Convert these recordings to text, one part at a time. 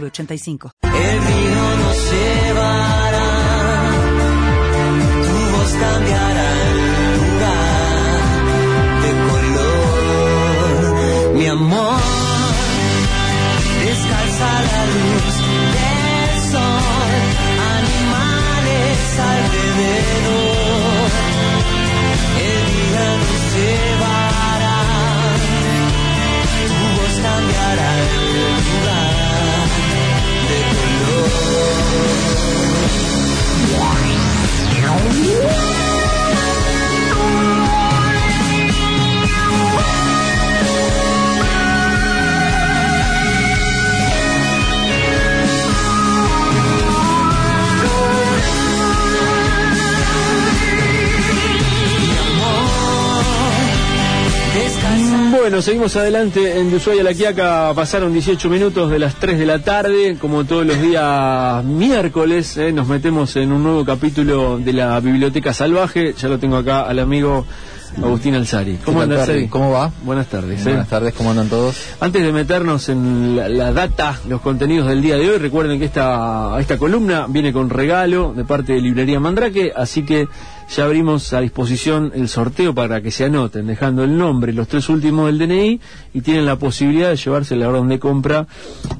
906985. El vino nos llevará, tu voz cambiará el lugar de color, mi amor, Bueno, seguimos adelante en de Ushuaia a La Quiaca. Pasaron 18 minutos de las 3 de la tarde. Como todos los días miércoles, eh, nos metemos en un nuevo capítulo de la Biblioteca Salvaje. Ya lo tengo acá al amigo Agustín Alzari. ¿Cómo ¿Qué tal, andas? ¿Cómo va? Buenas tardes. eh. Buenas tardes, ¿cómo andan todos? Antes de meternos en la, la data, los contenidos del día de hoy, recuerden que esta, esta columna viene con regalo de parte de Librería Mandrake, así que ya abrimos a disposición el sorteo para que se anoten, dejando el nombre y los tres últimos del DNI y tienen la posibilidad de llevarse la orden de compra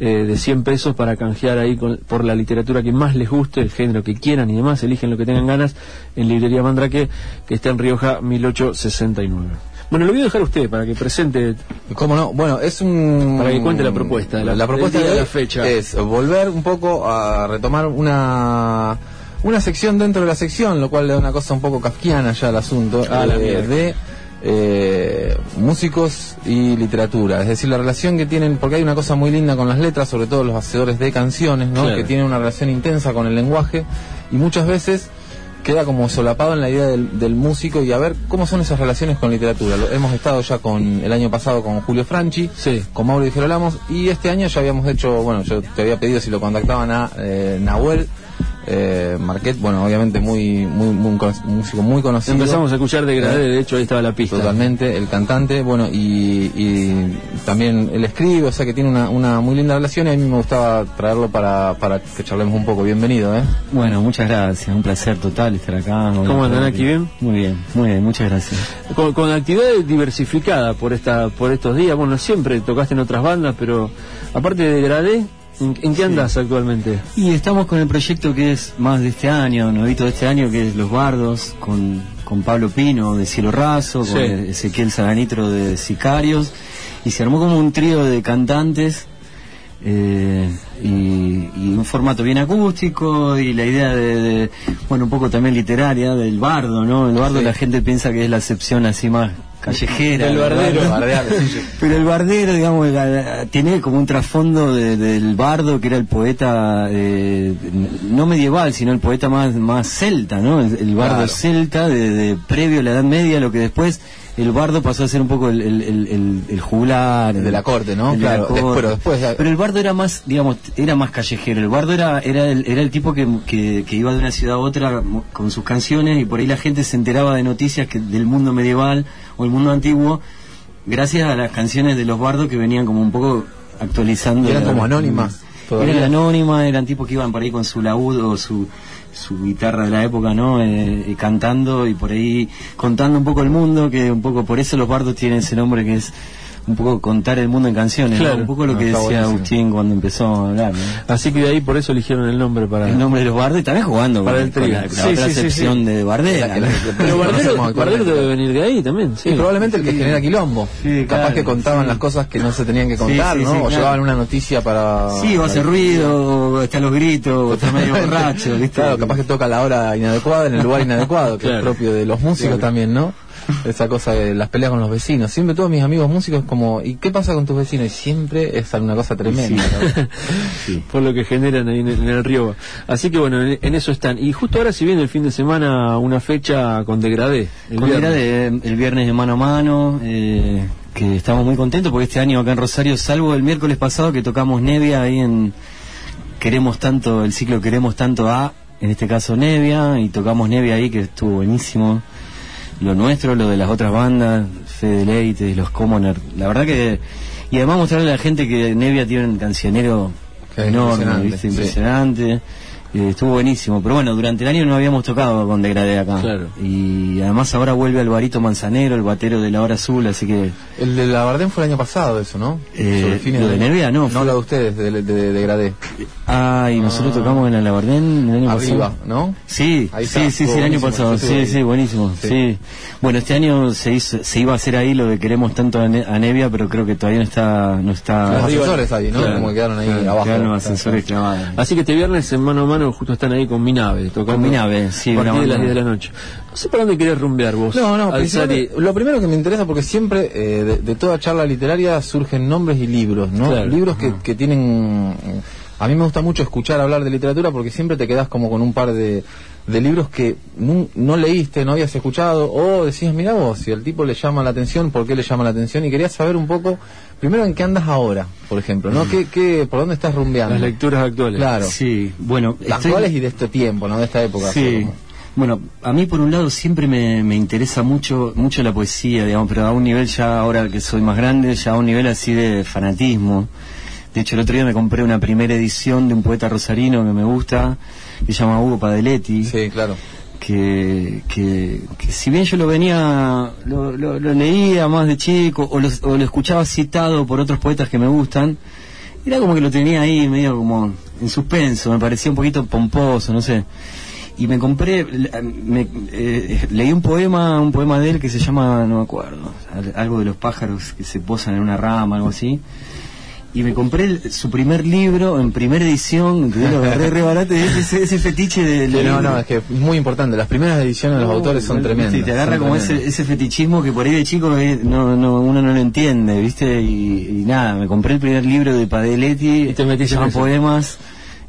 eh, de 100 pesos para canjear ahí con- por la literatura que más les guste, el género que quieran y demás, eligen lo que tengan ganas en Librería Mandrake, que está en Rioja 1869. Bueno, lo voy a dejar a usted para que presente ¿Cómo no? Bueno, es un... Para que cuente la propuesta la- la propuesta de la fecha. Es volver un poco a retomar una... Una sección dentro de la sección, lo cual le da una cosa un poco kafkiana ya al asunto, Ah, la eh, de eh, músicos y literatura. Es decir, la relación que tienen, porque hay una cosa muy linda con las letras, sobre todo los hacedores de canciones, ¿no? Claro. Que tienen una relación intensa con el lenguaje y muchas veces queda como solapado en la idea del, del músico y a ver cómo son esas relaciones con literatura. Lo- hemos estado ya con el año pasado con Julio Franchi, Sí. con Mauro Di Gerolamos y este año ya habíamos hecho, bueno, yo te había pedido si lo contactaban a eh, Nahuel eh, Marquet, bueno, obviamente muy, muy, muy músico muy conocido. Empezamos a escuchar de Gradé, de hecho ahí estaba la pista. Totalmente, el cantante, bueno, y, y también él escribe, o sea que tiene una, una muy linda relación y a mí me gustaba traerlo para, para que charlemos un poco. Bienvenido, ¿eh? Bueno, muchas gracias, un placer total estar acá. ¿Cómo andan aquí, bien? Muy bien, muy bien, muchas gracias. Con, con actividad diversificada por esta por estos días. Bueno, siempre tocaste en otras bandas, pero aparte de Gradé, ¿en, en qué andas actualmente? Y estamos con el proyecto que es más de este año, novito de este año, que es Los Bardos, con, con Pablo Pino de Cielo Raso, con. Ezequiel Saganitro de Sicarios, y se armó como un trío de cantantes. eh, y, y un formato bien acústico y la idea de, de, bueno un poco también literaria del bardo no el bardo Sí. la gente piensa que es la acepción así más callejera Del bardero. Bardear, sí, sí. pero el bardero, digamos, la- la- tiene como un trasfondo de- del bardo que era el poeta, eh, no medieval, sino el poeta más, más celta, ¿no? El, el bardo Claro. celta, de, de previo a la Edad Media, lo que después el bardo pasó a ser un poco el, el, el, el- el juglar. El de la corte, ¿no? el Claro, corte. después- pero después- Pero el bardo era más, digamos, era más callejero. El bardo era, era, el, era el tipo que, que, que iba de una ciudad a otra con sus canciones y por ahí la gente se enteraba de noticias que, del mundo medieval o el mundo antiguo gracias a las canciones de los bardos que venían como un poco actualizando. Eran como anónimas, todavía. Eran anónimas, eran tipos que iban por ahí con su laúd o su, su guitarra de la época, ¿no? Eh, y cantando y por ahí contando un poco el mundo, que un poco por eso los bardos tienen ese nombre que es un poco contar el mundo en canciones, ¿no? Claro. Un poco lo que decía buenísimo. Agustín cuando empezó a hablar, ¿no? Así que de ahí por eso eligieron el nombre para... El nombre de los bardos y también jugando Para con, el con trío. la, la Sí, otra sí, sí, acepción sí. de la- Pero. Bardero debe venir de ahí también, sí. Y probablemente el que genera quilombo. Sí, Capaz claro, que contaban sí. las cosas que no se tenían que contar, sí, ¿no? sí, o claro. llevaban una noticia para... Sí, o hace ruido, o está los gritos, o está medio borracho, ¿viste? Claro, capaz que toca a la hora inadecuada en el lugar inadecuado, que Claro. es propio de los músicos también, ¿no? esa cosa de las peleas con los vecinos. Siempre todos mis amigos músicos como, ¿y qué pasa con tus vecinos? Y siempre es alguna cosa tremenda. ¿no? por lo que generan ahí en el, en el río. Así que bueno, en, en eso están. Y justo ahora si viene el fin de semana una fecha con degradé. el Con viernes. de, el viernes de mano a mano, eh, que estamos muy contentos porque este año acá en Rosario, salvo el miércoles pasado que tocamos Nevia ahí en Queremos tanto, el ciclo Queremos tanto A, en este caso Nevia, y tocamos Nevia ahí que estuvo buenísimo. Lo nuestro, lo de las otras bandas, Fede Leite, los Commoner, la verdad que... Y además mostrarle a la gente que Nevia tiene un cancionero enorme, impresionante, ¿viste? sí. Eh, estuvo buenísimo, pero bueno, durante el año no habíamos tocado con Degradé acá. Claro. Y además ahora vuelve Alvarito Manzanero, el batero de la hora azul, así que El de la Bardem fue el año pasado eso, ¿no? Eh, Sobre fines ¿lo de Nervia? No, No, fue- lo de ustedes, de, de, de, de Gradé. Ah, y nosotros tocamos en la Labardén el año Arriba, pasado. ¿no? Sí, Ahí sí, está, sí, sí, el año pasado. Sí, ahí. sí, buenísimo. Sí. Sí. Bueno, este año se hizo, se iba a hacer ahí lo que queremos tanto a, Ne- a Nevia, pero creo que todavía no está, no está. Los ascensores ahí, ¿no? Claro. Como que quedaron ahí Claro, abajo. quedaron los ascensores clavados. Así que este viernes en mano a mano justo están ahí con Minave, tocando Con Minave, sí, a partir de las banda. 10 de la noche. No sé para dónde querés rumbear vos. No, no, y- lo primero que me interesa, porque siempre eh, de, de toda charla literaria surgen nombres y libros, ¿no? Claro. Libros que, que tienen... A mí me gusta mucho escuchar hablar de literatura porque siempre te quedas como con un par de, de libros que nun- no, leíste, no habías escuchado, o decías, mira vos, si al tipo le llama la atención, ¿por qué le llama la atención? Y quería saber un poco, primero, en qué andas ahora, por ejemplo, ¿no? ¿Qué, qué, ¿Por dónde estás rumbeando? las lecturas actuales. Claro. Sí, bueno. Las estoy- actuales y de este tiempo, ¿no? De esta época. Sí. como- Bueno, a mí por un lado siempre me, me interesa mucho mucho la poesía, digamos, pero a un nivel ya, ahora que soy más grande, ya a un nivel así de fanatismo. De hecho, el otro día me compré una primera edición de un poeta rosarino que me gusta, que se llama Hugo Padeletti, Sí, claro. que, que, que si bien yo lo venía, lo, lo- lo leía más de chico, o lo, o lo escuchaba citado por otros poetas que me gustan, era como que lo tenía ahí medio como en suspenso, me parecía un poquito pomposo, no sé. Y me compré, me- eh, leí un poema, un poema de él que se llama, no me acuerdo, al- algo de los pájaros que se posan en una rama, algo así. Y me compré el- su primer libro en primera edición, que lo agarré re barato, y ese, ese fetiche de... No, no, es que es muy importante. Las primeras ediciones de los autores son tremendas. Y te agarra como ese, ese fetichismo que por ahí de chico eh, no, no, uno no lo entiende, ¿viste? Y, y nada, me compré el primer libro de Padeletti, Y te metiste eso.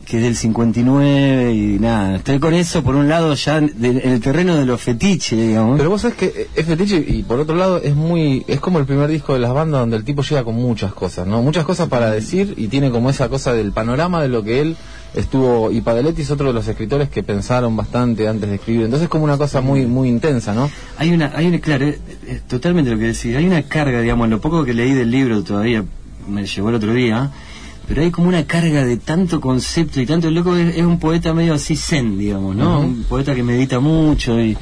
Que es del 59, y nada, estoy con eso por un lado ya de- en el terreno de los fetiches, digamos. Pero vos sabés que es fetiche y por otro lado es muy es como el primer disco de las bandas donde el tipo llega con muchas cosas, ¿no? Muchas cosas para decir y tiene como esa cosa del panorama de lo que él estuvo y Padeletti es otro de los escritores que pensaron bastante antes de escribir. Entonces es como una cosa muy muy intensa, ¿no? Hay una, hay una, claro, es, es totalmente lo que decís, hay una carga, digamos, lo poco que leí del libro todavía me llegó el otro día, pero hay como una carga de tanto concepto y tanto el loco es, es un poeta medio así zen, digamos, ¿no? Un poeta que medita mucho y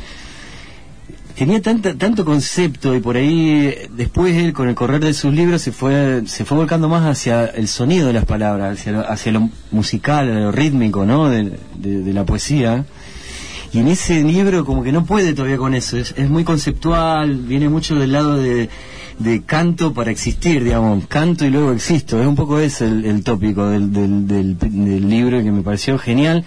tenía tanta, tanto concepto y por ahí después él con el correr de sus libros se fue se fue volcando más hacia el sonido de las palabras, hacia lo, hacia lo musical, lo rítmico, ¿no? De, de- de la poesía. Y en ese libro como que no puede todavía con eso, es, es muy conceptual, viene mucho del lado de, de canto para existir, digamos, canto y luego existo, es un poco ese el, el tópico del, del, del, del libro que me pareció genial.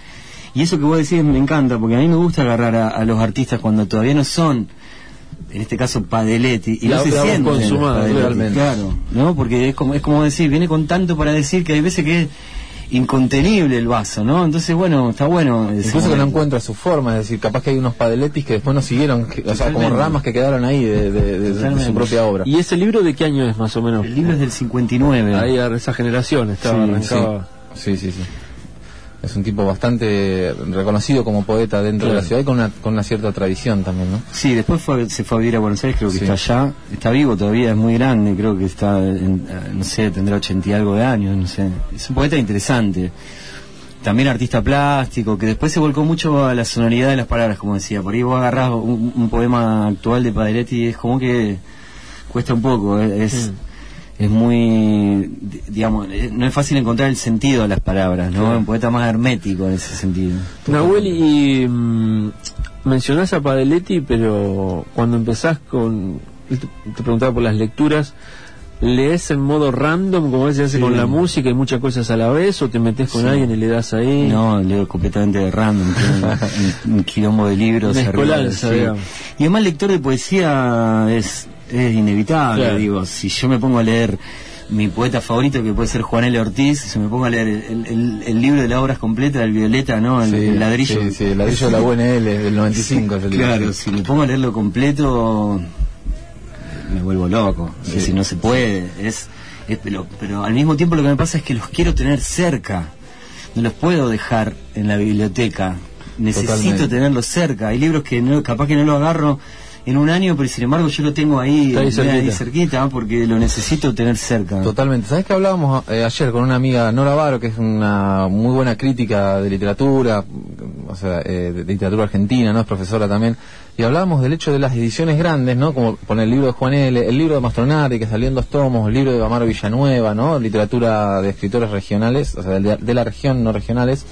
Y eso que vos decís me encanta, porque a mí me gusta agarrar a, a los artistas cuando todavía no son, en este caso Padeletti, y La- no se sienten realmente. Claro, ¿no? Porque es como, es como decir, viene con tanto para decir que hay veces que incontenible el vaso, ¿no? Entonces, bueno, está bueno. Incluso que no encuentra su forma, es decir, capaz que hay unos Padeletis que después no siguieron, que- o sea, como ramas que quedaron ahí de, de- de- de su propia obra. ¿Y ese libro de qué año es más o menos? El libro es del 59. Ahí a esa generación estaba, Sí, arrancaba. Sí, sí, sí. Es un tipo bastante reconocido como poeta dentro de la ciudad y con una, con una cierta tradición también, ¿no? Sí, después fue- se fue a vivir a Buenos Aires, creo que Sí. está allá. Está vivo todavía, es muy grande, creo que está, en, eh, no sé, tendrá ochenta y algo de años, no sé. Es un poeta interesante. También artista plástico, que después se volcó mucho a la sonoridad de las palabras, como decía. Por ahí vos agarrás un, un poema actual de Padeletti y es como que cuesta un poco, eh, es... Es muy, di- digamos, eh, no es fácil encontrar el sentido de las palabras, ¿no? Claro. Un poeta más hermético en ese sentido. Nahuel, y mm, mencionás a Padeletti, pero cuando empezás con. Te, preguntaba por las lecturas. lees en modo random, como se hace Sí. con la música y muchas cosas a la vez, o te metes con Sí. alguien y le das ahí. No, leo completamente de random, un, un quilombo de libros. Arriba, sí. Y además lector de poesía es, es inevitable, Claro. digo, si yo me pongo a leer mi poeta favorito, que puede ser Juan L. Ortiz, si me pongo a leer el, el- el libro de las obras completas del Violeta, ¿no? El, Sí, el ladrillo. Sí, sí, el ladrillo de la UNL del 95. es el libro. Claro, si me pongo a leerlo completo, me vuelvo loco. Es decir, no se puede. Es, es- pero, pero al mismo tiempo lo que me pasa es que los quiero tener cerca. No los puedo dejar en la biblioteca. Necesito Totalmente. tenerlos cerca. Hay libros que no, capaz que no lo agarro en un año, pero sin embargo yo lo tengo ahí, ahí cerquita. cerquita porque lo necesito tener cerca. Totalmente. ¿Sabes que hablábamos eh, ayer con una amiga, Nora Varo, que es una muy buena crítica de literatura, o sea, eh, de literatura argentina, ¿no? Es profesora también. Y hablábamos del hecho de las ediciones grandes, ¿no? Como poner el libro de Juan L., el libro de Mastronardi, que salió en dos tomos, el libro de Amaro Villanueva, ¿no? Literatura de escritores regionales, o sea, de, de la región, no regionales.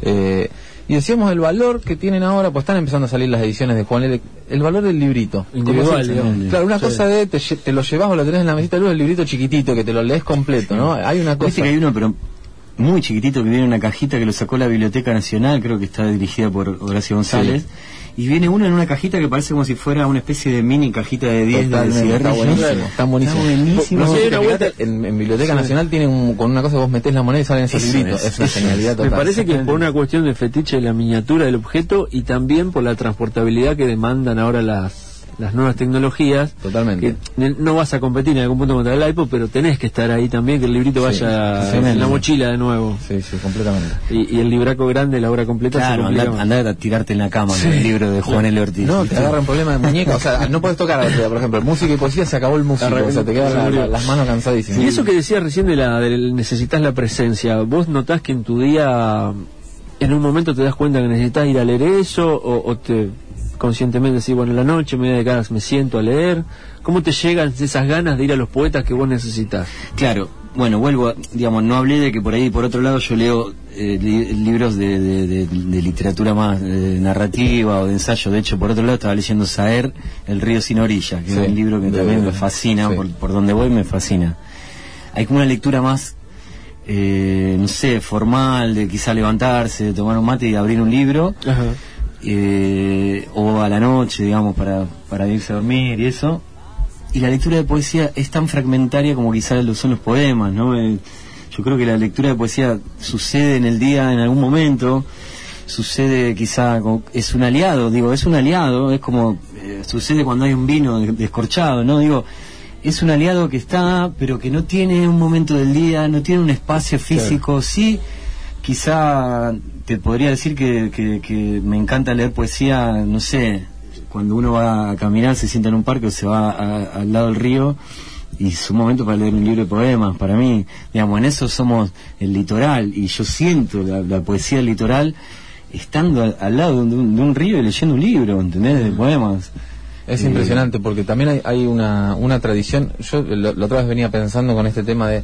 Eh, y decíamos el valor que tienen ahora, pues están empezando a salir las ediciones de Juan L., el valor del librito. Individual, digamos. Claro, una Sí. cosa de te, lo llevas o lo tenés en la mesita de luz, el librito chiquitito, que te lo lees completo, ¿no? Hay una cosa... Viste que hay uno, pero muy chiquitito, que viene en una cajita que lo sacó la Biblioteca Nacional, creo que está dirigida por Horacio González. Y viene uno en una cajita que parece como si fuera una especie de mini cajita de 10 de Totalmente, está cigarrillos. buenísimo, está buenísimo. Está buenísimo. No sé, una vuelta- en, en Biblioteca Nacional tienen un- con una cosa vos metés la moneda y salen esos Eso libritos. es, Es, una genialidad total. Me parece que por una cuestión de fetiche de la miniatura del objeto y también por la transportabilidad que demandan ahora las, las nuevas tecnologías. Totalmente. Que no vas a competir en algún punto contra el iPod, pero tenés que estar ahí también, que el librito Sí, vaya sí, en la mochila de nuevo. Sí, sí, completamente. Y, y el libraco grande, la obra completa, se Claro, andá a tirarte en la cama con el libro de Juan L. Ortiz. No, te ¿viste? agarran problema de muñeca, o sea, no puedes tocar, o sea, por ejemplo, música y poesía se acabó el músico, o sea, te quedan la- las manos cansadísimas. Y eso que decías recién de la del necesitas la presencia, ¿vos notás que en tu día en un momento te das cuenta que necesitas ir a leer eso o, o te conscientemente decís, bueno, en la noche me voy a dedicar, me siento a leer? ¿Cómo te llegan esas ganas de ir a los poetas que vos necesitas? Claro, bueno, vuelvo, a- digamos, no hablé de que por ahí, por otro lado, yo leo eh, li- libros de, de- de- de literatura más eh, narrativa o de ensayo. De hecho, por otro lado, estaba leyendo Saer, El río sin orilla, que Sí, es un libro que de- también me fascina, sí. por, por donde voy me fascina. Hay como una lectura más, eh, no sé, formal, de quizá levantarse, de tomar un mate y abrir un libro, Ajá. Eh, o a la noche, digamos, para, para irse a dormir y eso. Y la lectura de poesía es tan fragmentaria como quizás lo son los poemas, ¿no? Eh, yo creo que la lectura de poesía sucede en el día en algún momento, sucede quizá, como- es un aliado, digo, es un aliado, es como, eh, sucede cuando hay un vino de- descorchado, ¿no? Digo, es un aliado que está, pero que no tiene un momento del día, no tiene un espacio físico, sí, quizá te podría decir que, que- que me encanta leer poesía, no sé, cuando uno va a caminar, se sienta en un parque o se va a- al lado del río, y es un momento para leer un libro de poemas, para mí, digamos, en eso somos el litoral, y yo siento la, la poesía del litoral estando al, al lado de un, de un río y leyendo un libro, ¿entendés? De poemas. Es Eh, impresionante porque también hay, hay una, una tradición. Yo la otra vez venía pensando con este tema de.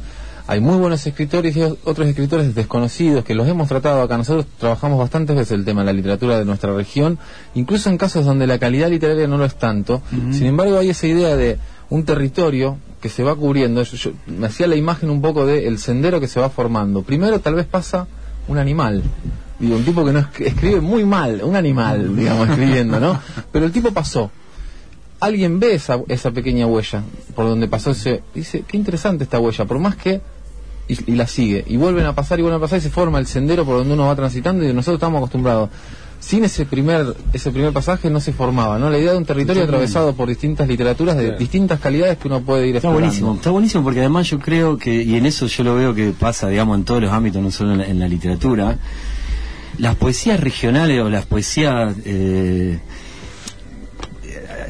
Hay muy buenos escritores y otros escritores desconocidos que los hemos tratado acá. Nosotros trabajamos bastantes veces el tema de la literatura de nuestra región, incluso en casos donde la calidad literaria no lo es tanto. Sin embargo, hay esa idea de un territorio que se va cubriendo. Yo, yo- me hacía la imagen un poco de el sendero que se va formando. Primero, tal vez pasa un animal. Digo, un tipo que no esc- escribe muy mal, un animal, digamos, escribiendo, ¿no? Pero el tipo pasó alguien ve esa, esa pequeña huella por donde pasó ese dice qué interesante esta huella por más que y, y la sigue. Y vuelven a pasar y vuelven a pasar y se forma el sendero por donde uno va transitando y nosotros estamos acostumbrados. Sin ese primer ese primer pasaje no se formaba no la idea de un territorio atravesado por distintas literaturas de distintas calidades que uno puede ir Está explorando. buenísimo, está buenísimo porque además yo creo que, y en eso yo lo veo que pasa, digamos, en todos los ámbitos, no solo en la, en la literatura, las poesías regionales o las poesías eh,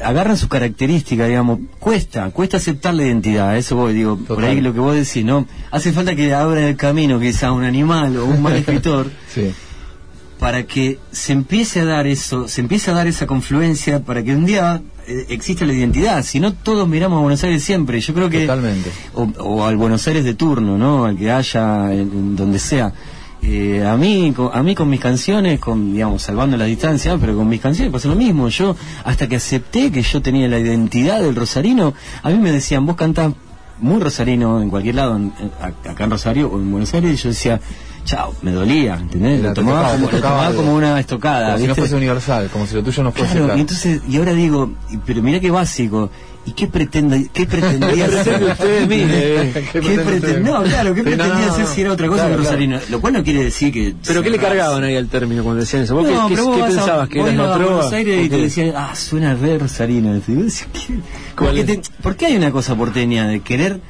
agarran su característica, digamos, cuesta, cuesta aceptar la identidad, eso voy, digo, por ahí lo que vos decís, ¿no? Hace falta que abra el camino quizá un animal o un mal escritor sí para que se empiece a dar eso, se empiece a dar esa confluencia para que un día eh, exista la identidad. Si no, todos miramos a Buenos Aires siempre. Yo creo que. Totalmente. O, o al Buenos Aires de turno, ¿no? Al que haya, en donde sea. Eh, a mí con, a mí con mis canciones con digamos salvando la distancia pero con mis canciones pasa lo mismo yo hasta que acepté que yo tenía la identidad del rosarino a mí me decían vos cantás muy rosarino en cualquier lado, en- acá en Rosario o en Buenos Aires, y yo decía, chao, me dolía, ¿entendés? Era, Lo tomaba, tocaba, como, lo tocaba como una estocada, Como si no fuese universal, como si lo tuyo no fuese Claro, claro. y entonces, y ahora digo, pero mira qué básico, ¿y qué pretende, qué pretendía ¿Qué hacer usted de mí, eh? ¿Qué ¿Qué pretende pretende- usted? No, claro, ¿qué pretendía no, hacer si era otra cosa Claro, que claro. rosarino? Lo cual no quiere decir que... ¿Pero qué le cargaban ahí al término cuando decían eso? ¿Vos qué- No, qué, pero vos qué vas a- pensabas? ¿Que era ibas una a trova? Buenos Aires y ¿O te decían, ah, suena re rosarino. Y vos decís, ¿qué? ¿Cuál Porque es? te- ¿Por qué hay una cosa porteña de querer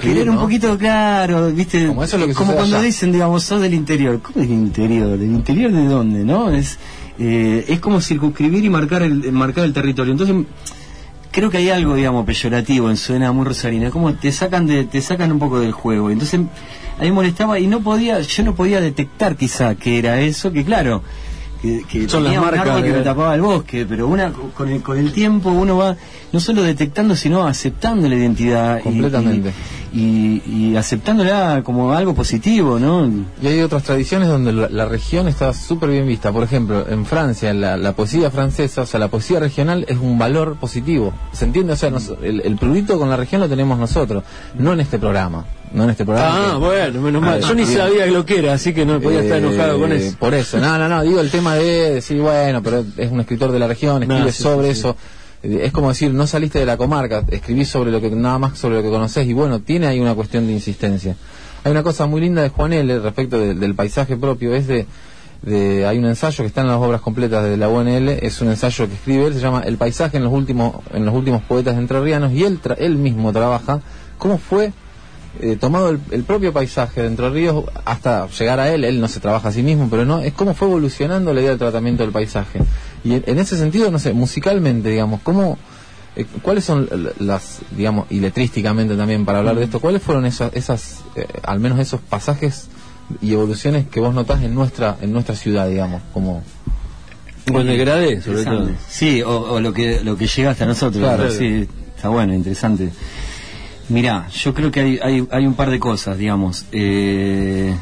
querer un poquito claro, viste? Como eso es lo que como cuando allá. dicen, digamos, sos del interior. ¿Cómo del interior? ¿Del interior de dónde, no? Es eh, es como circunscribir y marcar el marcar el territorio. Entonces creo que hay algo, digamos, peyorativo en suena muy rosarina, como te sacan de te sacan un poco del juego. Entonces a mí molestaba y no podía, yo no podía detectar quizá que era eso, que claro, que, que Son las un marcas árbol que me tapaba el bosque, pero una con el, con el tiempo uno va no solo detectando, sino aceptando la identidad Completamente. y, y, y aceptándola como algo positivo, ¿no? Y hay otras tradiciones donde la, la región está súper bien vista. Por ejemplo, en Francia, la, la poesía francesa, o sea, la poesía regional es un valor positivo. ¿Se entiende? O sea, nos- el, el prurito con la región lo tenemos nosotros, no en este programa. No en este programa. Ah, que- bueno, menos mal. Ah, Yo ni bien. sabía lo que era, así que no podía estar Eh, enojado con eso. Por eso, no, no, no, digo el tema de decir, bueno, pero es un escritor de la región, escribe No, sí, sobre sí. eso. Es como decir, no saliste de la comarca, escribís sobre lo que nada más sobre lo que conoces y bueno, tiene ahí una cuestión de insistencia. Hay una cosa muy linda de Juan L. respecto de- del paisaje propio, es de, de- hay un ensayo que está en las obras completas de la UNL, es un ensayo que escribe él, se llama El paisaje en los últimos en los últimos poetas entrerrianos y él tra- él mismo trabaja cómo fue eh, tomado el, el propio paisaje de Entre Ríos hasta llegar a él, él no se trabaja a sí mismo, pero no, es cómo fue evolucionando la idea del tratamiento del paisaje. Y en, en ese sentido, no sé, musicalmente, digamos, cómo, eh, cuáles son las, digamos, y letrísticamente también para hablar de esto, cuáles fueron esas, esas eh, al menos esos pasajes y evoluciones que vos notás en nuestra, en nuestra ciudad, digamos, como... Con el grade, sobre todo. Sí, o, o lo que lo que llega hasta nosotros. Claro. Sí, está bueno, interesante. Mirá, yo creo que hay, hay, hay un par de cosas, digamos. Eh,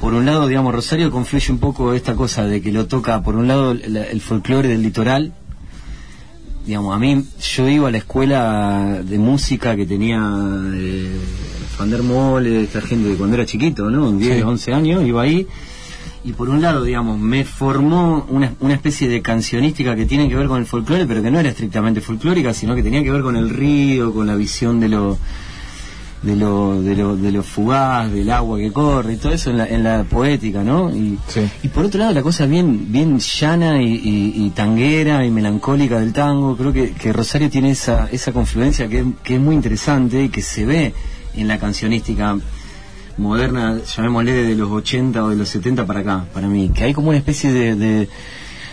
por un lado, digamos, Rosario confluye un poco esta cosa de que lo toca, por un lado, la- el folclore del litoral. Digamos, a mí, yo iba a la escuela de música que tenía eh, Fander Mole, esta gente de cuando era chiquito, ¿no? 10, Sí. 11 años, iba ahí. Y por un lado, digamos, me formó una, una especie de cancionística que tiene que ver con el folclore, pero que no era estrictamente folclórica, sino que tenía que ver con el río, con la visión de lo de lo, de lo, de lo fugaz, del agua que corre y todo eso en la, en la poética, ¿no? Y, Sí. y por otro lado la cosa bien, bien llana y, y- y tanguera y melancólica del tango, creo que, que Rosario tiene esa, esa confluencia que, es- que es muy interesante y que se ve en la cancionística moderna, llamémosle de los 80 o de los 70 para acá, para mí, que hay como una especie de, de,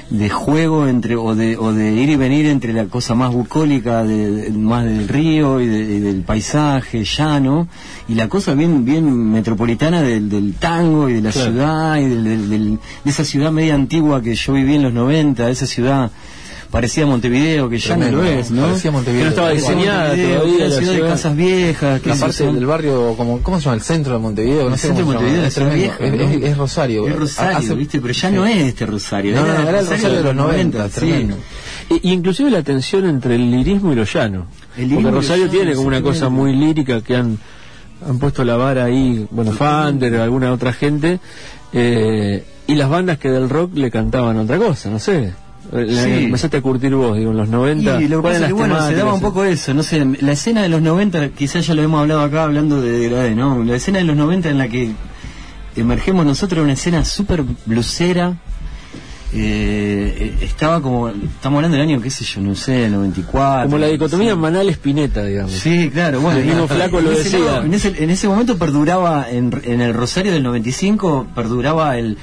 de juego entre o de, o de ir y venir entre la cosa más bucólica, de, de- más del río y, de- y del paisaje llano, y la cosa bien bien metropolitana del, del tango y de la Claro. ciudad y del- del- del- de esa ciudad media antigua que yo viví en los 90, esa ciudad parecía Montevideo, que ya no lo es, ¿no? parecía Montevideo. Que no estaba diseñada todavía la ciudad de casas viejas, La parte del barrio, como, ¿cómo se llama? El centro de Montevideo, no el sé centro de. Montevideo Es vieja, Es- es- Rosario. Es Rosario, Hace- ¿viste? Pero ya no es este Rosario. No, no, era el Rosario de los 90, sí. tremendo. Y, inclusive la tensión entre el lirismo y lo llano. Porque Rosario tiene como una cosa muy lírica que han, han puesto la vara ahí, bueno, Fander o alguna otra gente, eh, y las bandas que del rock le cantaban otra cosa, no sé. La- Sí. Empezaste a curtir vos, digo, en los 90. Y lo que ¿cuáles pasa es que, bueno, se daba un poco eso, no sé, la escena de los 90, quizás ya lo hemos hablado acá hablando de degradé, ¿no? La escena de los 90 en la que emergemos nosotros una escena súper blusera, eh, estaba como, estamos hablando del año, qué sé yo, no sé, 94. Como la dicotomía sí. Manal-Espineta, digamos. Sí, claro, bueno. El mismo flaco lo en ese decía. lado- en, ese, en ese momento perduraba, en, en el Rosario del 95, perduraba el...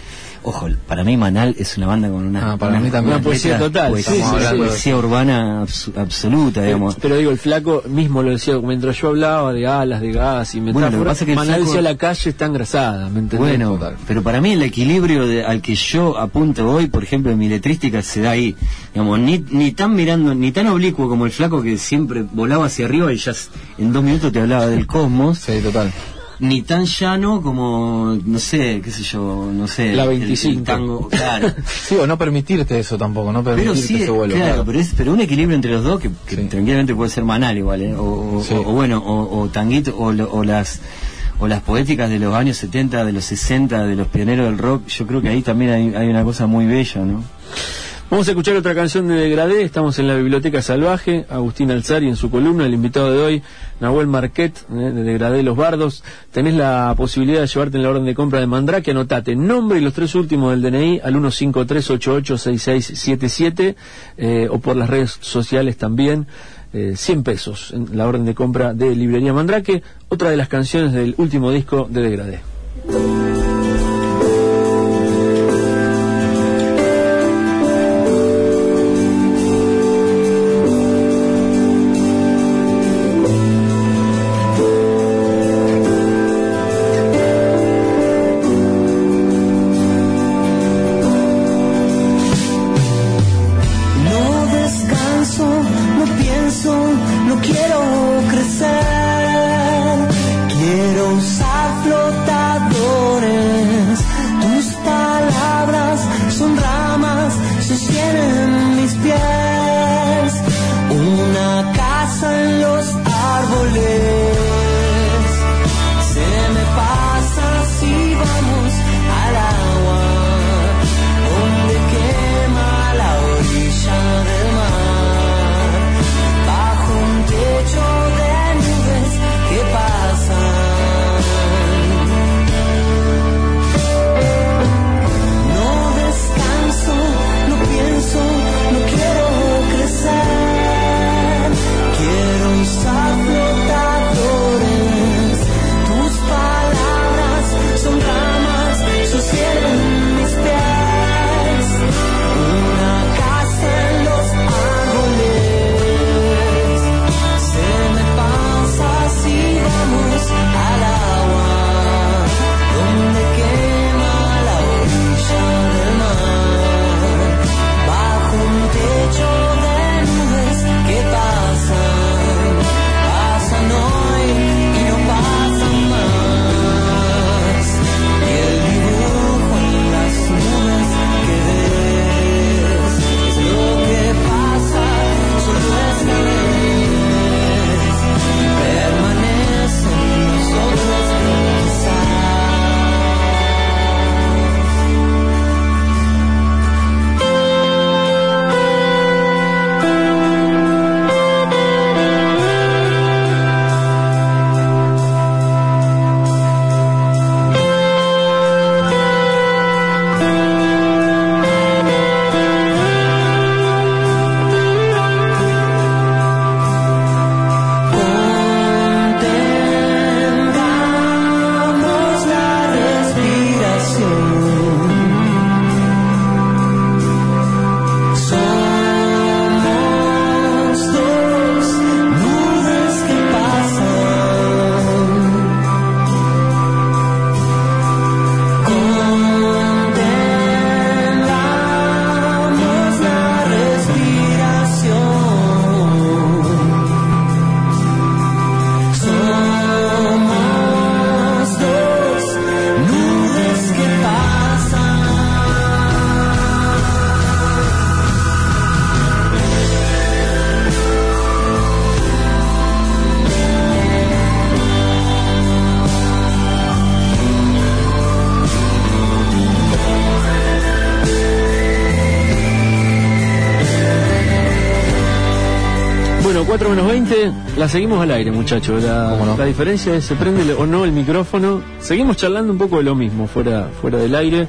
Ojo, para mí Manal es una banda con una... Ah, para una- mí también. una Una poesía total, Poesía, sí, sí, una sí. poesía urbana abs- absoluta, digamos. Pero digo, el flaco mismo lo decía, mientras yo hablaba de alas, de gas y Bueno, lo que metáforas, pasa es que Manal flaco- decía la calle está engrasada, ¿me entendés? Bueno, Total. pero para mí el equilibrio de- al que yo apunto hoy, por ejemplo, en mi letrística se da ahí. Digamos, ni, ni tan mirando, ni tan oblicuo como el flaco que siempre volaba hacia arriba y ya en dos minutos te hablaba del cosmos. Sí, total. Ni tan llano como, no sé, qué sé yo, no sé. La el- el 25. tango, claro. Sí, o no permitirte eso tampoco, no Pero permitirte sí, ese vuelo. claro, claro. Pero, es, pero un equilibrio entre los dos que, que Sí. tranquilamente puede ser manal igual, ¿eh? o, o- Sí. o- o bueno, o, o tanguito, o, o las o las poéticas de los años 70, de los 60, de los pioneros del rock, yo creo que ahí también hay, hay una cosa muy bella, ¿no? Vamos a escuchar otra canción de Degradé, estamos en la Biblioteca Salvaje, Agustín Alzari en su columna, el invitado de hoy, Nahuel Marquet, eh, de Degradé Los Bardos. Tenés la posibilidad de llevarte en la orden de compra de Mandrake, anotate nombre y los tres últimos del DNI al 153886677 eh, o por las redes sociales también. eh, 100 pesos en la orden de compra de Librería Mandrake, otra de las canciones del último disco de Degradé. La seguimos al aire, muchachos. La, la diferencia es se prende o no el micrófono. Seguimos charlando un poco de lo mismo, fuera, fuera del aire.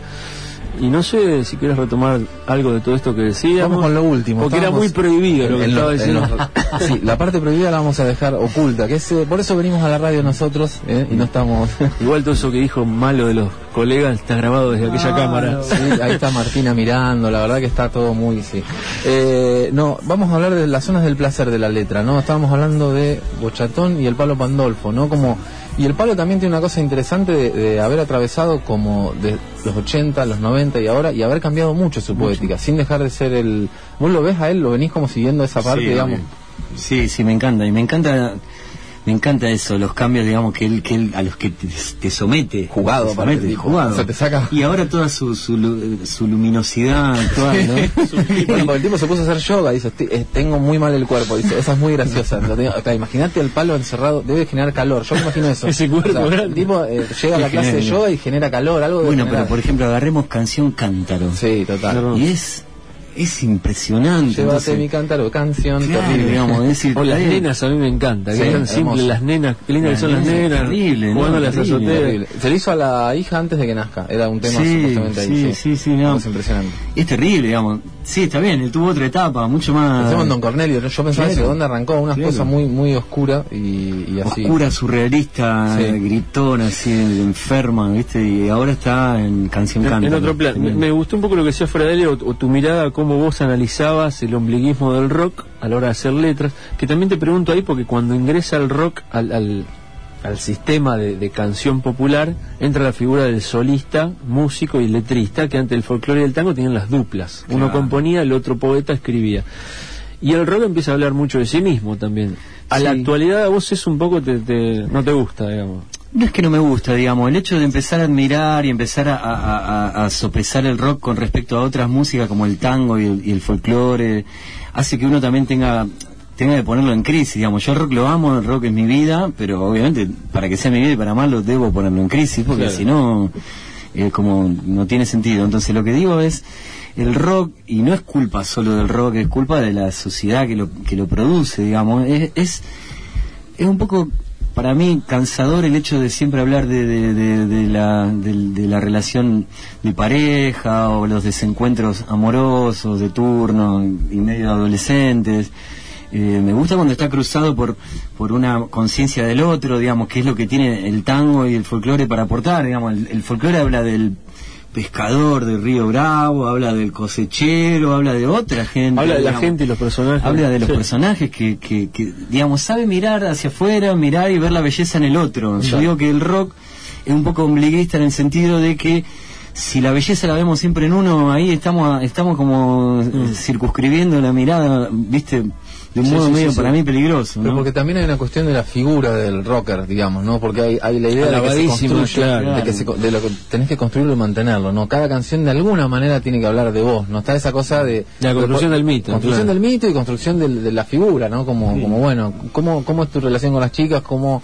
Y no sé si quieres retomar algo de todo esto que decíamos. Vamos con lo último. Porque era muy prohibido lo que estaba en diciendo. sí, la parte prohibida la vamos a dejar oculta, que es, eh, por eso venimos a la radio nosotros ¿eh? y no estamos... Igual todo eso que dijo malo de los colegas está grabado desde aquella cámara. Sí, ahí está Martina mirando, la verdad que está todo muy... Sí. Eh, no, vamos a hablar de las zonas del placer de la letra, ¿no? Estábamos hablando de Bochatón y el palo Pandolfo, ¿no? Como Y el palo también tiene una cosa interesante de, de haber atravesado como de los 80, los 90 y ahora, y haber cambiado mucho su poética, sin dejar de ser el... ¿Vos lo ves a él? ¿Lo venís como siguiendo esa parte, Sí, digamos? Sí, sí, me encanta. Y me encanta. Me encanta eso, los cambios, digamos, que él, que él a los que te, te somete. Jugado, te somete, tipo, jugado. o sea, te saca- Y ahora toda su, su, su luminosidad actual, ¿no? bueno, el tipo se puso a hacer yoga, dice, "Estoy- eh, tengo muy mal el cuerpo, dice, esa es muy graciosa. O sea, Imagínate el palo encerrado, debe generar calor, yo me imagino eso. Ese cuerpo O sea, el tipo eh, llega a la clase de yoga y genera calor, algo de Bueno, pero por ejemplo, agarremos canción Cántaro. Sí, total. Y es, es impresionante. Llévate entonces- mi cántaro, canción Claro, terrible. digamos, es decir, O las nenas a mí me encanta, que Sí, son simples las nenas, qué lindas que son las nenas, nenas, terrible, ¿no? jugando a las azoteas. Se le hizo a la hija antes de que nazca, era un tema Sí, supuestamente ahí. sí, sí, sí, no. Es impresionante. Es terrible, digamos. Sí, está bien, él tuvo otra etapa, mucho más Pensemos en Don Cornelio, yo pensaba ¿de dónde arrancó? Una Claro. cosa muy muy oscura y, y así. oscura, surrealista, Sí. gritona, así, enferma, ¿viste? Y ahora está en Canción En, Cántaro. en otro plan, me, me gustó un poco lo que decía Fredeli o, o tu mirada, cómo vos analizabas el ombliguismo del rock a la hora de hacer letras, que también te pregunto ahí porque cuando ingresa el rock al, al, al sistema de, de canción popular, entra la figura del solista, músico y letrista, que ante el folclore y el tango tenían las duplas. Uno componía, el otro poeta escribía. Y el rock empieza a hablar mucho de sí mismo también. A la actualidad a vos es un poco, te, te- no te gusta, digamos. No es que no me gusta, digamos, el hecho de empezar a admirar y empezar a, a- a- a sopesar el rock con respecto a otras músicas como el tango y el, y el folclore, hace que uno también tenga tenga que ponerlo en crisis, digamos, yo el rock lo amo, el rock es mi vida, pero obviamente para que sea mi vida y para amarlo debo ponerlo en crisis, porque Claro. si no, eh, como no tiene sentido. Entonces lo que digo es, el rock, y no es culpa solo del rock, es culpa de la sociedad que lo, que lo produce, digamos, es, es es un poco para mí cansador el hecho de siempre hablar de, de, de- de la, de la relación de pareja o los desencuentros amorosos de turno y medio adolescentes. Eh, me gusta cuando está cruzado por, por una conciencia del otro, digamos, que es lo que tiene el tango y el folclore para aportar, digamos, el, el folclore habla del pescador del río Bravo, habla del cosechero, habla de otra gente. Habla de la gente y los personajes. Habla de los Sí. personajes que, que, que, digamos, sabe mirar hacia afuera, mirar y ver la belleza en el otro. Yo digo que el rock es un poco ombliguista en el sentido de que si la belleza la vemos siempre en uno, ahí estamos estamos como eh, circunscribiendo la mirada, viste, de un Sí, modo sí, medio sí, para mí peligroso. Pero ¿no? porque también hay una cuestión de la figura del rocker, digamos, ¿no? Porque hay, hay la idea de que se Alabadísimo, construye, claro. de, que se de lo que tenés que construirlo y mantenerlo, ¿no? Cada canción de alguna manera tiene que hablar de vos, ¿no? Está esa cosa de... La construcción del mito, Construcción claro. del mito y construcción del- de la figura, ¿no? Como, como bueno, ¿cómo, ¿cómo es tu relación con las chicas? ¿Cómo,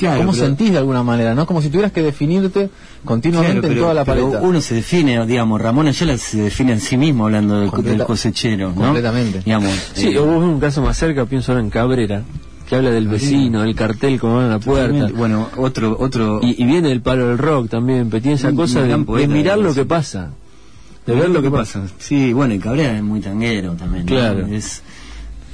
Claro, cómo pero- sentís de alguna manera, ¿no? Como si tuvieras que definirte continuamente Claro, en toda la pero paleta. Uno se define, digamos, Ramón Ayala se define en sí mismo hablando del, Completa- del cosechero, ¿no? completamente. Digamos, Sí, eh, o vos ves un caso más cerca, pienso ahora en Cabrera, que habla del vecino, del cartel como van a la puerta. Bueno, otro, otro. Y, y viene el palo del rock también, pero tiene esa Un- cosa de, mirar lo que pasa. De ver lo que pasa. Sí, bueno, y Cabrera es muy tanguero también. ¿no? Claro. Es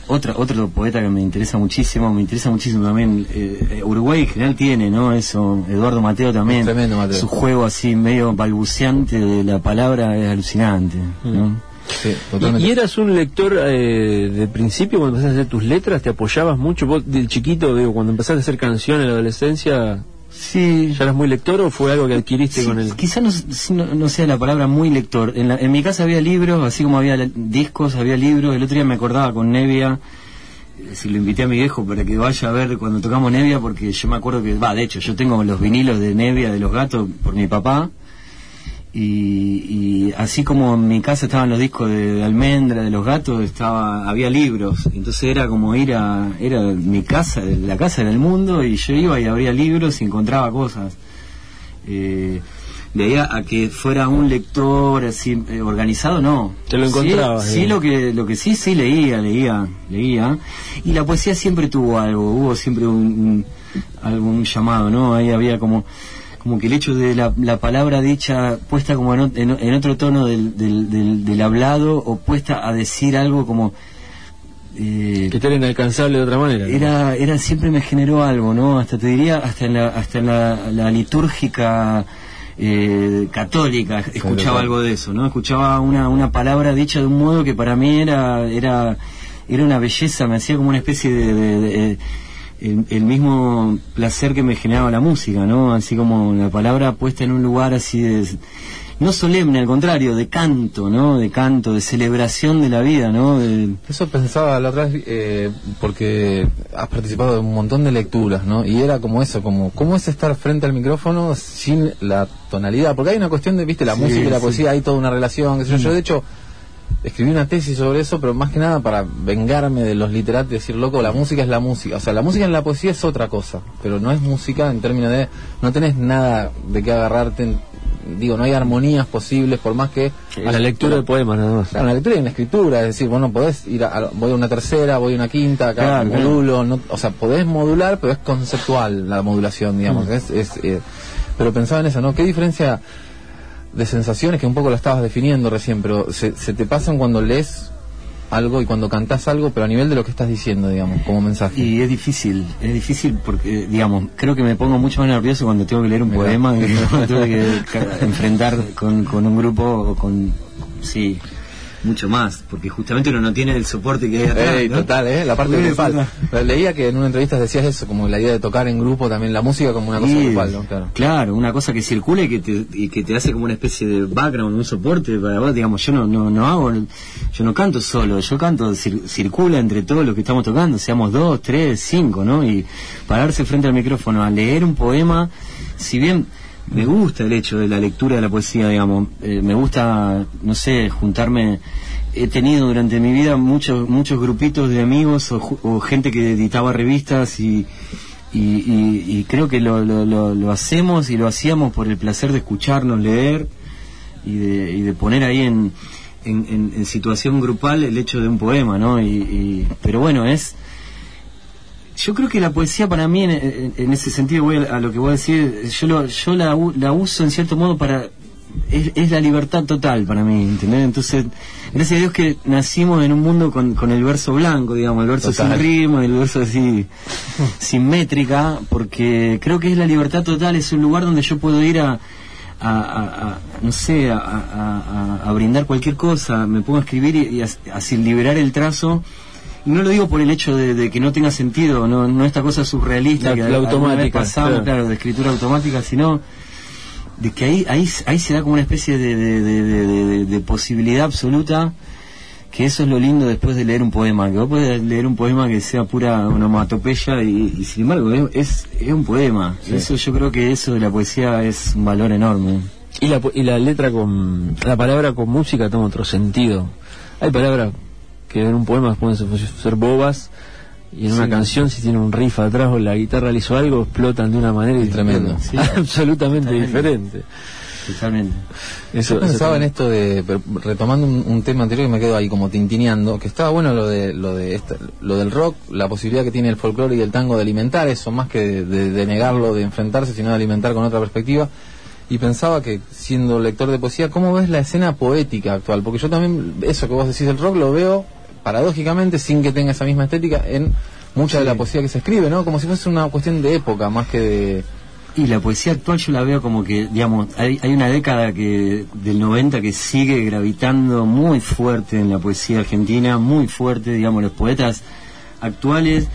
otra, otro poeta que me interesa muchísimo, me interesa muchísimo también. eh, eh, Uruguay en general tiene, ¿no? Eso, Eduardo Mateo también. Tremendo Mateo. Su juego así medio balbuceante de la palabra es alucinante, ¿no? Sí, y eras un lector eh, de principio cuando empezaste a hacer tus letras, te apoyabas mucho. Vos, del chiquito, digo, cuando empezaste a hacer canciones en la adolescencia, Sí, ¿ya eras muy lector o fue algo que adquiriste Sí, con el.? Quizá no, no, no sea la palabra muy lector. En, la- en mi casa había libros, así como había discos, había libros. El otro día me acordaba con Nevia, eh, si lo invité a mi viejo para que vaya a ver cuando tocamos Nevia, porque yo me acuerdo que, va, de hecho, yo tengo los vinilos de Nevia de los gatos por mi papá. Y, y así como en mi casa estaban los discos de, de Almendra, de los gatos, estaba, había libros. Entonces era como ir a, era mi casa, la casa del mundo, y yo iba y abría libros y encontraba cosas. Eh, de ahí a, a que fuera un lector así eh, organizado, no. Te lo Sí, encontrabas, Sí, lo que, lo que sí, sí leía, leía, leía. Y la poesía siempre tuvo algo, hubo siempre un, un- algún llamado, ¿no? Ahí había como como que el hecho de la, la palabra dicha puesta como en, otro tono del, del, del, del hablado o puesta a decir algo como eh, que era inalcanzable de otra manera. ¿no? era era siempre me generó algo no hasta te diría hasta en la hasta en la, la litúrgica eh, católica escuchaba algo de eso no escuchaba una una palabra dicha de un modo que para mí era era era una belleza me hacía como una especie de, de- de- el, el mismo placer que me generaba la música no así como la palabra puesta en un lugar así de no solemne, al contrario, de canto, ¿no? De canto, de celebración de la vida, ¿no? De- Eso pensaba la otra vez, eh, porque has participado de un montón de lecturas, ¿no? Y era como eso, como, ¿cómo es estar frente al micrófono sin la tonalidad? Porque hay una cuestión de, viste, la Sí, música y la sí. poesía, hay toda una relación, qué sé yo. Yo, de hecho, escribí una tesis sobre eso, pero más que nada para vengarme de los literatos y decir, loco, la música es la música. O sea, la música en la poesía es otra cosa, pero no es música en términos de, no tenés nada de qué agarrarte, en- digo, no hay armonías posibles, por más que... La lectura de poemas nada más. En la lectura y en la escritura, es decir, bueno, podés ir a, a- voy a una tercera, voy a una quinta, acá Claro, claro. modulo, no- o sea, podés modular, pero es conceptual la modulación, digamos, es, es, eh, pero pensaba en eso, ¿no? ¿Qué diferencia de sensaciones que un poco lo estabas definiendo recién, pero se, se te pasan cuando lees algo y cuando cantás algo, pero a nivel de lo que estás diciendo, digamos, como mensaje? Y es difícil, es difícil porque, digamos, creo que me pongo mucho más nervioso cuando tengo que leer un poema que cuando tengo que enfrentar con, con un grupo o con, sí, mucho más, porque justamente uno no tiene el soporte que hay atrás. Ey, ¿no? total, ¿eh? La parte grupal. Pero Leía que en una entrevista decías eso, como la idea de tocar en grupo, también la música como una cosa grupal, ¿no? Claro. una cosa que circula y que, te, y que te hace como una especie de background, un soporte para vos, digamos, yo no, no, no hago, yo no canto solo, yo canto, cir- circula entre todos los que estamos tocando, seamos dos, tres, cinco, ¿no? Y pararse frente al micrófono a leer un poema, si bien me gusta el hecho de la lectura de la poesía, digamos, eh, me gusta, no sé, juntarme, he tenido durante mi vida muchos, muchos grupitos de amigos o, o gente que editaba revistas y, y, y- y creo que lo, lo, lo, lo hacemos y lo hacíamos por el placer de escucharnos leer y de, y de poner ahí en, en, en- situación grupal el hecho de un poema, ¿no? Y- pero bueno, es... Yo creo que la poesía para mí, en, en- en ese sentido, voy a, a lo que voy a decir, yo, lo, yo la, la uso en cierto modo para... Es, es la libertad total para mí, ¿entendés? Entonces, gracias a Dios que nacimos en un mundo con, con el verso blanco, digamos, el verso Total. sin ritmo, el verso así, sin métrica, porque creo que es la libertad total, es un lugar donde yo puedo ir a, a, a- a, no sé, a, brindar cualquier cosa, me a escribir y, y as- así liberar el trazo. No lo digo por el hecho de, de que no tenga sentido, no, no esta cosa surrealista La- que la alguna vez automática, pasamos, claro. claro, de escritura automática, sino de que ahí, ahí, ahí se da como una especie de, posibilidad absoluta que eso es lo lindo después de leer un poema, que vos podés leer un poema que sea pura onomatopeya y, y sin embargo es, es, un poema. Eso yo creo que eso de la poesía es un valor enorme. Y la, y la letra con. La palabra con música toma otro sentido. Hay palabras que en un poema pueden ser, bobas. Y en una canción, si tiene un riff atrás o la guitarra le hizo algo, explotan de una manera y Tremendo. Sí. absolutamente diferente. Totalmente. Eso, Yo pensaba en esto de, retomando un, un tema anterior que me quedo ahí como tintineando, que estaba bueno lo de lo de esta- lo del rock, la posibilidad que tiene el folclore y el tango de alimentar eso, más que de, de- de negarlo, de enfrentarse, sino de alimentar con otra perspectiva. Y pensaba que, siendo lector de poesía, ¿cómo ves la escena poética actual? Porque yo también, eso que vos decís del rock, lo veo paradójicamente, sin que tenga esa misma estética, en mucha de la poesía que se escribe, ¿no? Como si fuese una cuestión de época, más que de... Y la poesía actual yo la veo como que, digamos, hay, hay una década que del 90 que sigue gravitando muy fuerte en la poesía argentina, muy fuerte, digamos, los poetas actuales,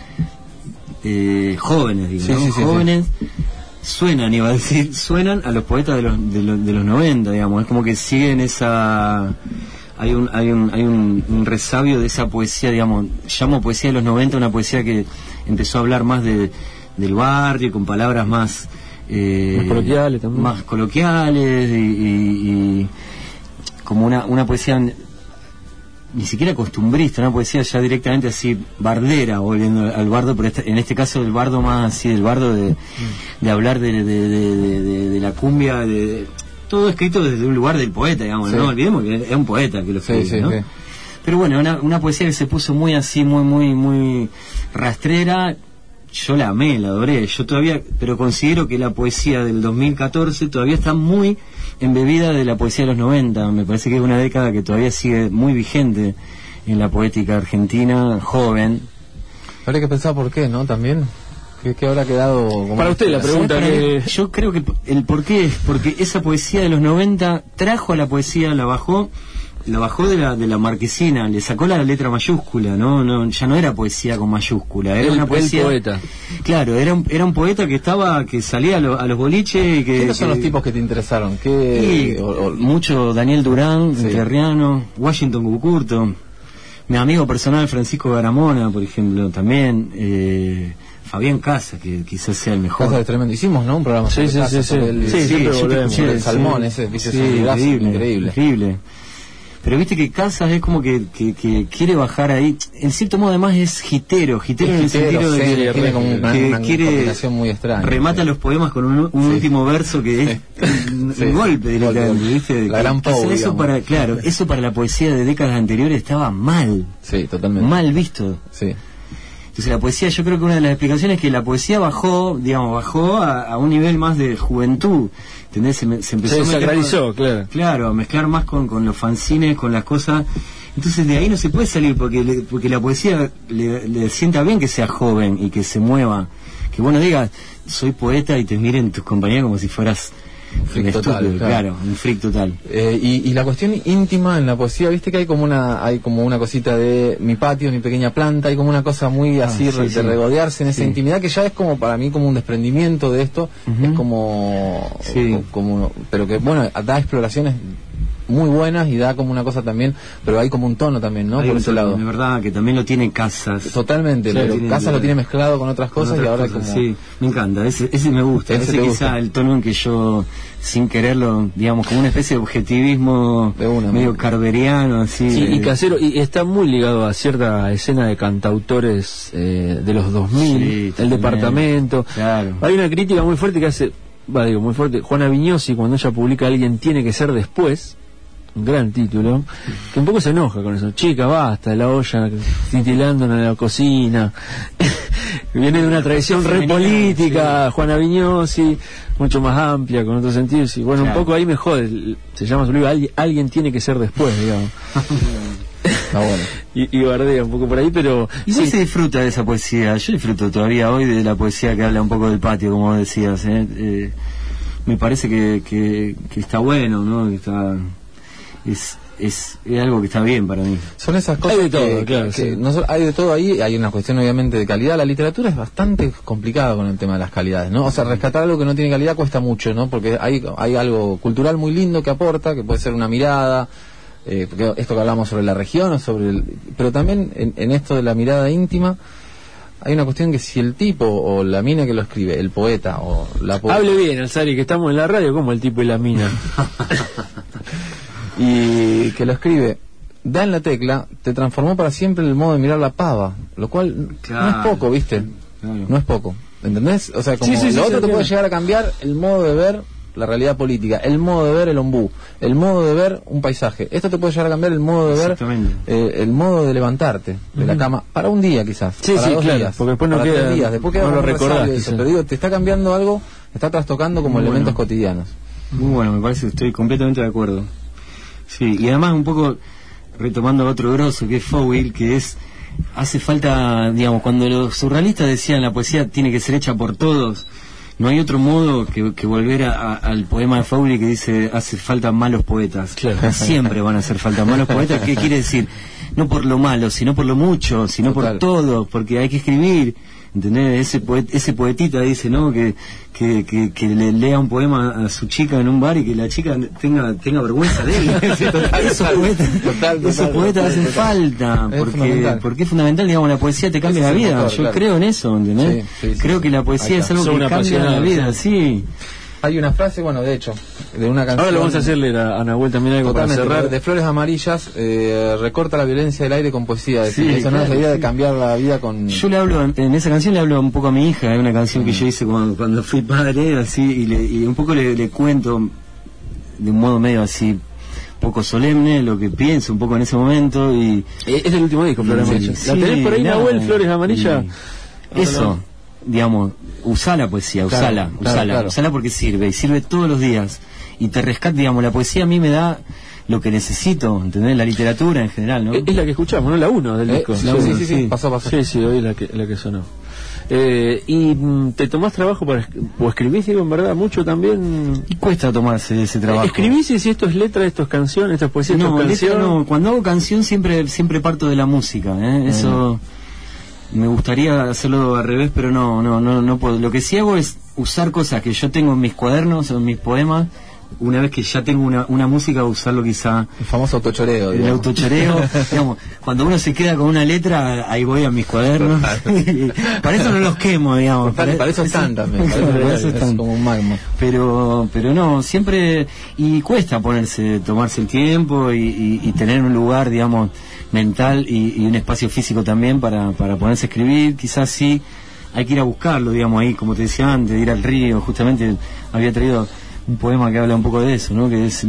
eh, jóvenes, sí. jóvenes, suenan, iba a decir, suenan a los poetas de los, de los, de los 90, digamos, es como que siguen esa... Hay un, hay un, hay un, un resabio de esa poesía, digamos, llamo poesía de los 90 una poesía que empezó a hablar más de, del barrio, con palabras más... eh, Más coloquiales también. Más coloquiales y, y- y como una, una poesía ni siquiera costumbrista, una poesía ya directamente así bardera, volviendo al bardo, pero este- en este caso el bardo más así, el bardo de, de hablar de, de- de- de- de la cumbia, de, todo escrito desde un lugar del poeta, digamos, Sí. no olvidemos que es un poeta que lo escribe, sí, ¿no? Pero bueno, una, una poesía que se puso muy así, muy, muy, muy rastrera. Yo la amé, la adoré. Yo todavía, pero considero que la poesía del 2014 todavía está muy embebida de la poesía de los 90. Me parece que es una década que todavía sigue muy vigente en la poética argentina, joven. Habría que pensar por qué, ¿no? También. ¿Qué, qué habrá quedado como Para usted la pregunta que... Yo creo que el por qué es porque esa poesía de los 90 trajo a la poesía, la bajó la bajó de la, de la marquesina, le sacó la letra mayúscula, ¿no? no ya no era poesía con mayúscula, era El- una el poesía. poeta. Claro, era un, era un poeta que estaba, que salía a, lo- a los boliches y que. ¿Quiénes son que- los tipos que te interesaron? ¿Qué, o- o- mucho Daniel Durán, Sí. Terriano, Washington Cucurto, mi amigo personal Francisco Garamona, por ejemplo, también, eh, Fabián Casa, que quizás sea el mejor. Casa de Tremendo. Hicimos, ¿no? Un programa Sí, sobre sí, Casa, sí, sí. sobre el, Sí, siempre te volvemos. escuché, el sí. salmón ese, Sí, es librazo increíble, increíble. increíble. Pero viste que Casas es como que, que, que quiere bajar ahí. En cierto modo, además, es gitero. Gitero en el Gitero, sentido de sí, que, tiene como una- que una quiere. combinación muy extraña, Remata sí. los poemas con un, un Sí. último verso que es un, Sí. un golpe. ¿viste? La Que- gran Poe, eso para, Claro, eso para la poesía de décadas anteriores estaba mal. Sí, totalmente. Mal visto. Sí. Entonces la poesía, yo creo que una de las explicaciones es que la poesía bajó, digamos, bajó a, a un nivel más de juventud. ¿Entendés? Se, se empezó Se a claro. Claro, a mezclar más con, con los fanzines, con las cosas. Entonces de ahí no se puede salir porque le- porque la poesía le, le sienta bien que sea joven y que se mueva. Que bueno digas, soy poeta y te miren tus compañeros como si fueras Freak total, claro. claro, un freak total. Eh, y, y la cuestión íntima en la poesía, viste que hay como una hay como una cosita de mi patio, mi pequeña planta, hay como una cosa muy así Ah, sí, re- sí. de regodearse en esa Sí. intimidad que ya es como para mí como un desprendimiento de esto, es como, Sí. o- como pero que bueno, da exploraciones muy buenas y da como una cosa también, pero hay como un tono también, ¿no? Hay Por ese tono, lado. De verdad, que también lo tiene casas. Totalmente, Claro, pero tiene- Casa lo tiene mezclado con otras Con cosas y ahora cosas, como Sí, me encanta, ese, ese me gusta, Ese quizá gusta. el tono en que yo, sin quererlo, digamos, como una especie de objetivismo De una, medio man. carveriano, así. Sí, y de- casero, y está muy ligado a cierta escena de cantautores eh, de los 2000, Sí, el también. departamento. Claro. Hay una crítica muy fuerte que hace, va, digo, muy fuerte, Juana Viñosi, cuando ella publica Alguien tiene que ser después, un gran título, que un poco se enoja con eso. Chica, basta, la olla titilando en la cocina. Viene de una tradición re política, Juana Viñosi, mucho más amplia, con otros sentidos. Y bueno, Claro. un poco ahí me jode. Se llama su libro Alguien, Alguien tiene que ser después, digamos. está bueno. y, y bardea un poco por ahí, pero Igual sí, se disfruta de esa poesía. Yo disfruto todavía hoy de la poesía que habla un poco del patio, como decías. ¿eh? Eh, me parece que, que, que está bueno, ¿no? Que está, es, es, es algo que está bien para mí. Son esas cosas Hay de todo, que, claro, que sí. no so- hay de todo ahí, hay una cuestión obviamente de calidad. La literatura es bastante complicada con el tema de las calidades, ¿no? O sea, rescatar algo que no tiene calidad cuesta mucho, ¿no? Porque hay, hay algo cultural muy lindo que aporta, que puede ser una mirada, eh, porque esto que hablamos sobre la región, o sobre el, pero también en, en esto de la mirada íntima, hay una cuestión que si el tipo o la mina que lo escribe, el poeta o la poeta, hable bien, Alzari, que estamos en la radio como el tipo y la mina. y que lo escribe da en la tecla, te transformó para siempre el modo de mirar la pava, lo cual no es poco, ¿viste? Claro. No es poco, ¿entendés? O sea, como Sí, lo sí, otro te puede llegar a cambiar el modo de ver la realidad política, el modo de ver el ombú, el modo de ver un paisaje. Esto te puede llegar a cambiar el modo de ver, eh, el modo de levantarte de la cama para un día quizás, Sí, para sí, dos claro, días, porque después no para tres queda- días, después queda no lo recordás, eso. Pero digo, te está cambiando algo, está trastocando como Muy elementos bueno. cotidianos. Muy bueno, me parece que estoy completamente de acuerdo. Sí, y además un poco retomando otro grosso que es Fowell, que es hace falta, digamos, cuando los surrealistas decían la poesía tiene que ser hecha por todos, no hay otro modo que, que volver a- a- al poema de Fowley que dice hace falta malos poetas. Claro. Siempre van a hacer falta malos poetas. ¿Qué quiere decir? No por lo malo, sino por lo mucho, sino Total. por todo, porque hay que escribir. ¿Entendés? Ese, poet, ese poetita dice, ¿no? Que, que, que, que le lea un poema a su chica en un bar y que la chica tenga, tenga vergüenza de él. esos poetas, Total, total, esos poetas hacen falta, Es porque, fundamental. porque es fundamental, digamos, la poesía te cambia la es vida. motor, Yo claro. creo en eso, ¿entendés? Sí, sí, sí, creo que la poesía es algo que cambia la vida, sí. Hay una frase, bueno, de hecho, de una canción. Ahora lo vamos a hacer leer a, a Nahuel también algo para cerrar. de Flores Amarillas, eh, recorta la violencia del aire con poesía. Es Sí, decir, esa no es la claro, idea de cambiar la vida con. Yo le hablo, en esa canción le hablo un poco a mi hija, es una canción Mm. que yo hice cuando, cuando fui padre, así, y, le, y un poco le, le cuento de un modo medio así, poco solemne, lo que pienso un poco en ese momento, y Eh, Es el último disco, Flores Sí, Amarillas. ¿La tenés por ahí, nada, Nahuel, Flores Amarillas? y Eso, digamos, usá la poesía, Claro, usala, claro, usala, claro. usala porque sirve, y sirve todos los días. Y te rescata, digamos, la poesía a mí me da lo que necesito, ¿entendés? La literatura en general, ¿no? Es es la que escuchamos, ¿no? La 1 del Eh, disco. sí, La sí, uno, sí, sí, pasó, pasó. Sí, sí, hoy la que, la que sonó. Eh, ¿Y mm, te tomás trabajo para o escribís, digo, en verdad, mucho también? Y cuesta tomarse ese trabajo. ¿Escribís y si esto es letra, esto es canción, esto es poesía, esto No, es letra canción? no. Cuando hago canción siempre siempre parto de la música. ¿eh? Eso me gustaría hacerlo al revés, pero no, no, no, no puedo. Lo que sí hago es usar cosas que yo tengo en mis cuadernos, en mis poemas. Una vez que ya tengo una, una música, usarlo quizá El famoso autochoreo. el autochoreo, digamos, cuando uno se queda con una letra, ahí voy a mis cuadernos. para eso no los quemo, digamos. Para, para eso están también. Para eso, Para eso es como un magma. Pero, pero no, siempre, y cuesta ponerse, tomarse el tiempo y, y- y tener un lugar, digamos, mental y, y un espacio físico también para, para ponerse a escribir. Quizás sí, hay que ir a buscarlo, digamos, ahí, como te decía antes, de ir al río. Justamente había traído un poema que habla un poco de eso, ¿no? Que es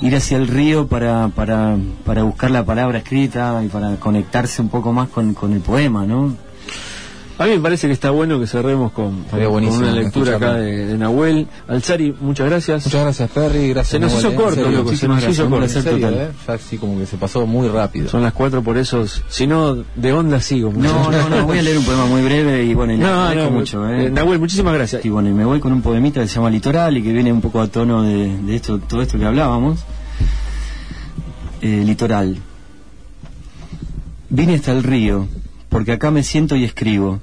ir hacia el río para, para, para buscar la palabra escrita y para conectarse un poco más con, con el poema, ¿no? A mí me parece que está bueno que cerremos con, una lectura acá de, de Nahuel. Alzari, muchas gracias. Muchas gracias, Perry. Gracias. Se nos Nahuel, hizo ¿eh? Corto, loco, se nos hizo gracias. corto. Serio. ¿eh? Ya así como que se pasó muy rápido. Son las cuatro, por eso, si no, de onda sigo. No, no, no, voy a leer un poema muy breve y bueno, y No, no, mucho, ¿eh? eh, Nahuel, muchísimas gracias. Y bueno, y me voy con un poemita que se llama Litoral y que viene un poco a tono de, de esto, todo esto que hablábamos. Eh, litoral. Vine hasta el río, porque acá me siento y escribo.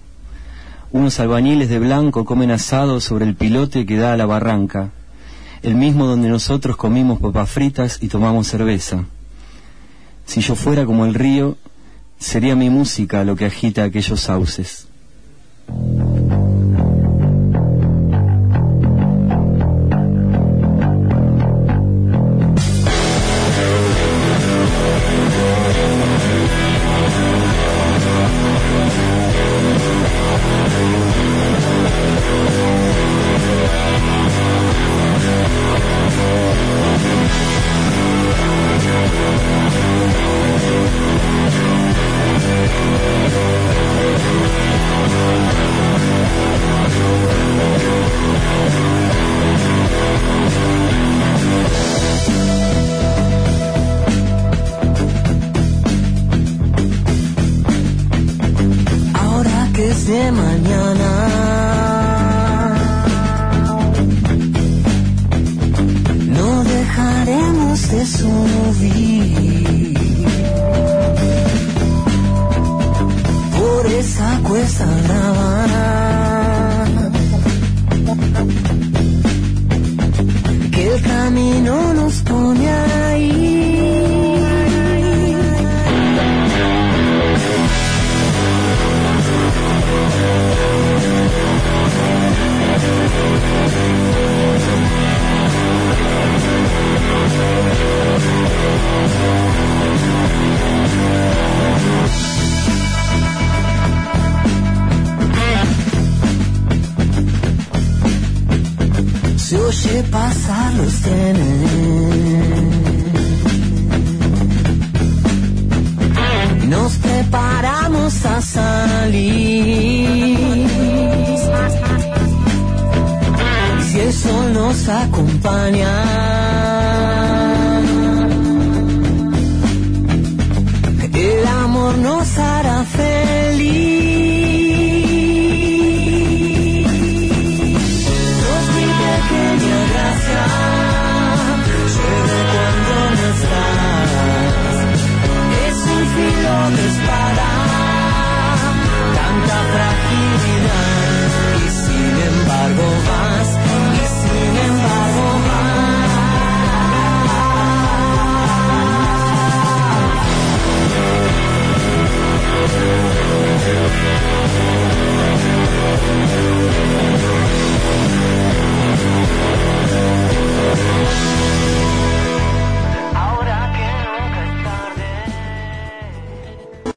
Unos albañiles de blanco comen asado sobre el pilote que da a la barranca, el mismo donde nosotros comimos papas fritas y tomamos cerveza. Si yo fuera como el río, sería mi música lo que agita aquellos sauces. Oye pasar los. Nos preparamos a salir. Si el sol nos acompaña. Thank you.